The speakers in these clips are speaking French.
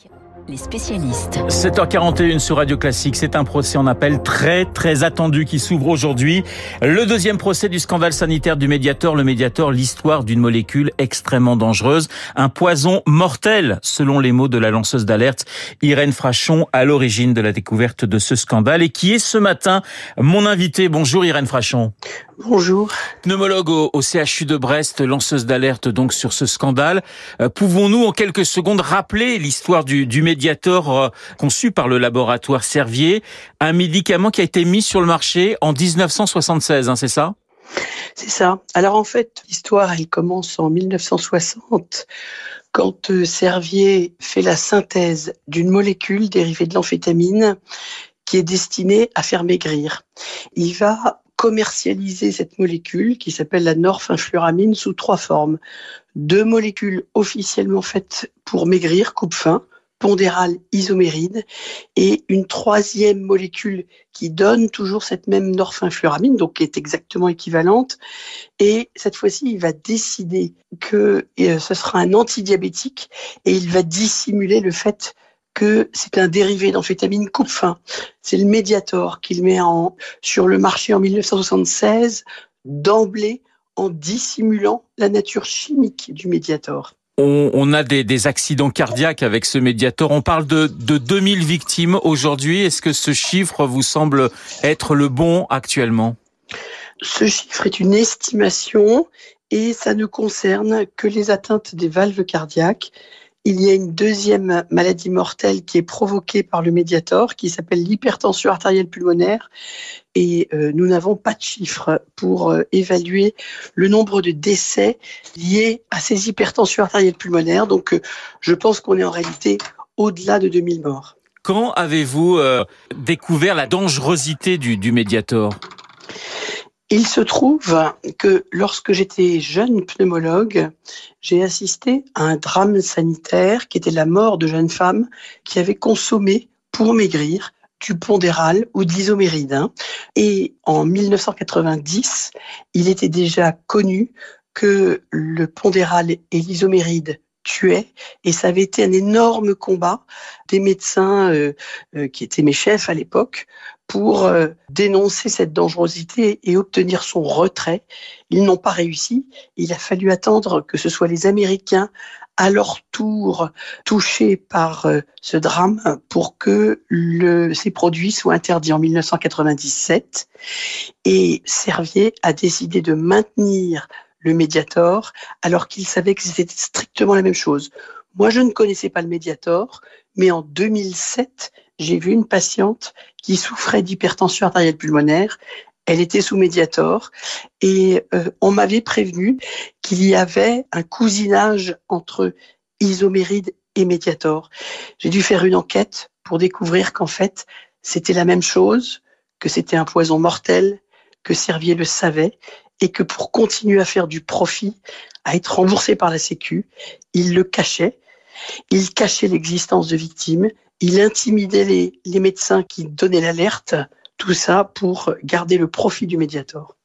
기억. Les spécialistes. 7h41 sur Radio Classique, c'est un procès en appel très très attendu qui s'ouvre aujourd'hui. Le deuxième procès du scandale sanitaire du Mediator, le Mediator, l'histoire d'une molécule extrêmement dangereuse, un poison mortel selon les mots de la lanceuse d'alerte Irène Frachon à l'origine de la découverte de ce scandale et qui est ce matin mon invité? Bonjour Irène Frachon. Bonjour. Pneumologue au, CHU de Brest, lanceuse d'alerte donc sur ce scandale. Euh, pouvons-nous en quelques secondes rappeler l'histoire du, du Mediator euh, conçu par le laboratoire Servier, un médicament qui a été mis sur le marché en 1976, hein, c'est ça? C'est ça. Alors en fait, l'histoire, elle commence en 1960 quand euh, Servier fait la synthèse d'une molécule dérivée de l'amphétamine qui est destinée à faire maigrir. Il va commercialiser cette molécule qui s'appelle la norphinfluramine sous trois formes. Deux molécules officiellement faites pour maigrir, coupe-faim, pondérale isoméride, et une troisième molécule qui donne toujours cette même norphinfluramine, donc qui est exactement équivalente. Et cette fois-ci, il va décider que euh, ce sera un antidiabétique et il va dissimuler le fait que c'est un dérivé d'amphétamine coupe-fin. C'est le Mediator qu'il met en, sur le marché en 1976 d'emblée en dissimulant la nature chimique du Mediator. On, a des, accidents cardiaques avec ce Mediator. On parle de, de 2000 victimes aujourd'hui. Est-ce que ce chiffre vous semble être le bon actuellement? Ce chiffre est une estimation et ça ne concerne que les atteintes des valves cardiaques il y a une deuxième maladie mortelle qui est provoquée par le médiator, qui s'appelle l'hypertension artérielle pulmonaire. Et euh, nous n'avons pas de chiffres pour euh, évaluer le nombre de décès liés à ces hypertensions artérielles pulmonaires. Donc, euh, je pense qu'on est en réalité au-delà de 2000 morts. Quand avez-vous découvert la dangerosité du, du médiator? Il se trouve que lorsque j'étais jeune pneumologue, j'ai assisté à un drame sanitaire qui était la mort de jeunes femmes qui avaient consommé pour maigrir du pondéral ou de l'isoméride. Hein. Et en 1990, il était déjà connu que le pondéral et l'isoméride tuaient et ça avait été un énorme combat des médecins euh, euh, qui étaient mes chefs à l'époque pour euh, dénoncer cette dangerosité et obtenir son retrait. Ils n'ont pas réussi. Il a fallu attendre que ce soit les Américains à leur tour touchés par euh, ce drame pour que le, ces produits soient interdits en 1997. Et Servier a décidé de maintenir le Mediator alors qu'il savait que c'était strictement la même chose. Moi, je ne connaissais pas le Mediator, mais en 2007, j'ai vu une patiente qui souffrait d'hypertension artérielle pulmonaire. Elle était sous médiator et euh, on m'avait prévenu qu'il y avait un cousinage entre isoméride et médiator. J'ai dû faire une enquête pour découvrir qu'en fait, c'était la même chose, que c'était un poison mortel, que Servier le savait et que pour continuer à faire du profit, à être remboursé par la Sécu, il le cachait. Il cachait l'existence de victimes il intimidait les, médecins qui donnaient l'alerte, tout ça pour garder le profit du médiator.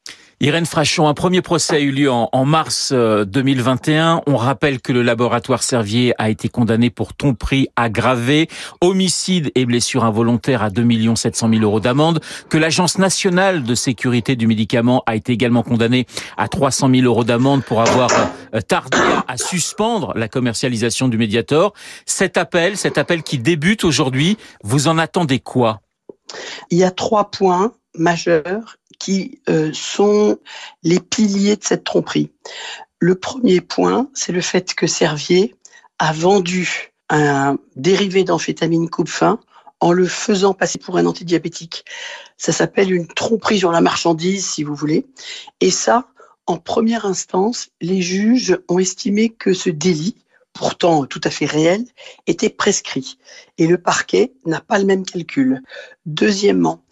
Irène Frachon, un premier procès a eu lieu en, mars 2021. Euh, On rappelle que le laboratoire Servier a été condamné pour tromperie aggravée, homicide et blessure involontaire à 2 700 000 euros d'amende, que l'Agence nationale de sécurité du médicament a été également condamnée à 300 000 euros d'amende pour avoir euh, tardé à suspendre la commercialisation du Mediator. Cet appel, cet appel qui débute aujourd'hui, vous en attendez quoi? Il y a trois points majeurs qui euh, sont les piliers de cette tromperie. Le premier point, c'est le fait que Servier a vendu un dérivé d'amphétamine coupe-fin en le faisant passer pour un antidiabétique. Ça s'appelle une tromperie sur la marchandise, si vous voulez. Et ça, en première instance, les juges ont estimé que ce délit pourtant tout à fait réel, était prescrit. Et le parquet n'a pas le même calcul. Deuxièmement,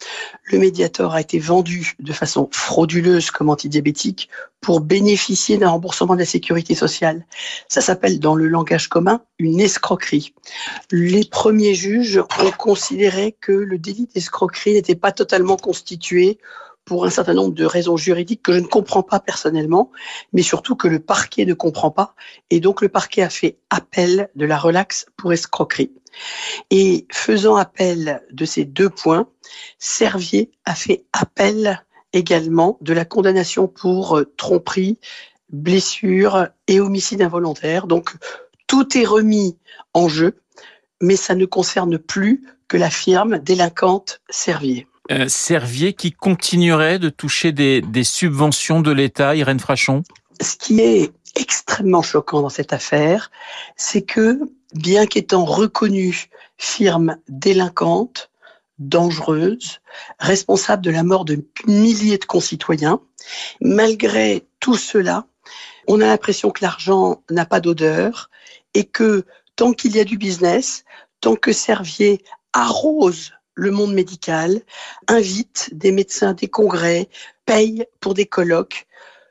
le médiator a été vendu de façon frauduleuse comme antidiabétique pour bénéficier d'un remboursement de la sécurité sociale. Ça s'appelle dans le langage commun une escroquerie. Les premiers juges ont considéré que le délit d'escroquerie n'était pas totalement constitué pour un certain nombre de raisons juridiques que je ne comprends pas personnellement, mais surtout que le parquet ne comprend pas. Et donc le parquet a fait appel de la relaxe pour escroquerie. Et faisant appel de ces deux points, Servier a fait appel également de la condamnation pour euh, tromperie, blessure et homicide involontaire. Donc tout est remis en jeu, mais ça ne concerne plus que la firme délinquante Servier. Euh, Servier qui continuerait de toucher des, des subventions de l'État, Irène Frachon? Ce qui est extrêmement choquant dans cette affaire, c'est que, bien qu'étant reconnue firme délinquante, dangereuse, responsable de la mort de milliers de concitoyens, malgré tout cela, on a l'impression que l'argent n'a pas d'odeur et que tant qu'il y a du business, tant que Servier arrose le monde médical, invite des médecins, des congrès, paye pour des colloques,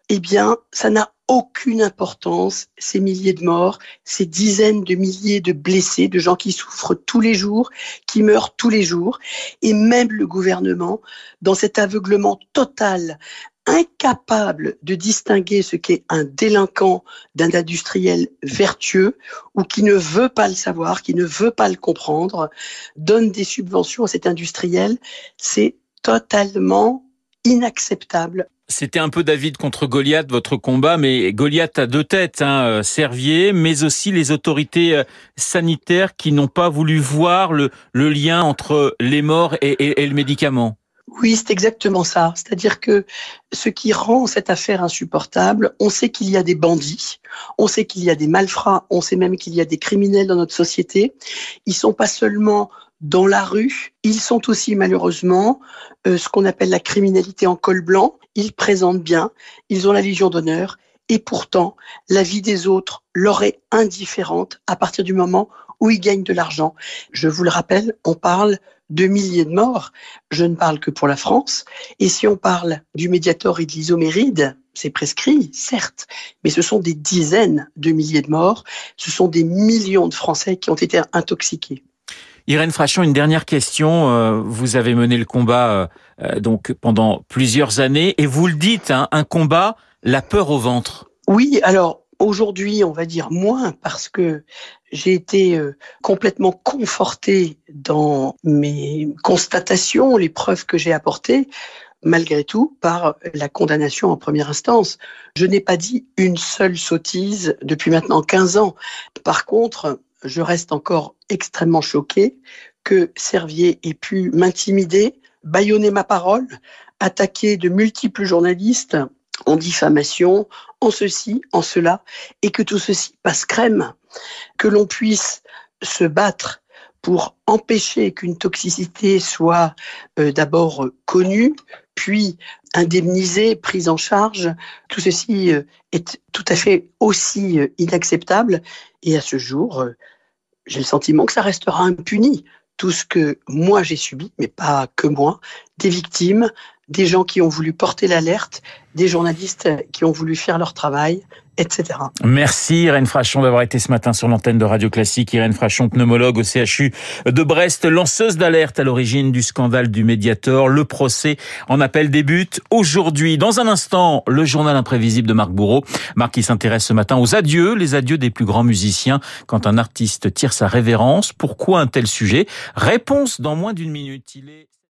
eh bien, ça n'a aucune importance, ces milliers de morts, ces dizaines de milliers de blessés, de gens qui souffrent tous les jours, qui meurent tous les jours, et même le gouvernement, dans cet aveuglement total, incapable de distinguer ce qu'est un délinquant d'un industriel vertueux ou qui ne veut pas le savoir, qui ne veut pas le comprendre, donne des subventions à cet industriel, c'est totalement inacceptable. C'était un peu David contre Goliath, votre combat, mais Goliath a deux têtes, hein, euh, Servier, mais aussi les autorités euh, sanitaires qui n'ont pas voulu voir le, lien entre les morts et, et le médicament. Oui, c'est exactement ça. C'est-à-dire que ce qui rend cette affaire insupportable, on sait qu'il y a des bandits, on sait qu'il y a des malfrats, on sait même qu'il y a des criminels dans notre société. Ils sont pas seulement dans la rue, ils sont aussi malheureusement euh, ce qu'on appelle la criminalité en col blanc. Ils présentent bien, ils ont la Légion d'honneur, et pourtant la vie des autres leur est indifférente à partir du moment où ils gagnent de l'argent. Je vous le rappelle, on parle de milliers de morts. Je ne parle que pour la France. Et si on parle du Mediator et de l'isoméride, c'est prescrit, certes, mais ce sont des dizaines de milliers de morts. Ce sont des millions de Français qui ont été intoxiqués. Irène Frachon, une dernière question. Euh, vous avez mené le combat euh, donc pendant plusieurs années et vous le dites, hein, un combat, la peur au ventre. Oui, alors aujourd'hui, on va dire moins parce que j'ai été euh, complètement confortée dans mes constatations, les preuves que j'ai apportées malgré tout, par la condamnation en première instance. Je n'ai pas dit une seule sottise depuis maintenant 15 ans. Par contre, je reste encore extrêmement choqué que Servier ait pu m'intimider, bâillonner ma parole, attaquer de multiples journalistes en diffamation, en ceci, en cela, et que tout ceci passe crème, que l'on puisse se battre pour empêcher qu'une toxicité soit euh, d'abord connue, puis indemnisée, prise en charge. Tout ceci euh, est tout à fait aussi euh, inacceptable. Et à ce jour, j'ai le sentiment que ça restera impuni. Tout ce que moi j'ai subi, mais pas que moi, des victimes, des gens qui ont voulu porter l'alerte, des journalistes qui ont voulu faire leur travail, etc. Merci Irène Frachon d'avoir été ce matin sur l'antenne de Radio Classique. Irène Frachon, pneumologue au CHU de Brest, lanceuse d'alerte à l'origine du scandale du Mediator. Le procès en appel débute aujourd'hui. Dans un instant, le journal imprévisible de Marc Bourreau. Marc qui s'intéresse ce matin aux adieux, les adieux des plus grands musiciens quand un artiste tire sa révérence. Pourquoi un tel sujet? Réponse dans moins d'une minute.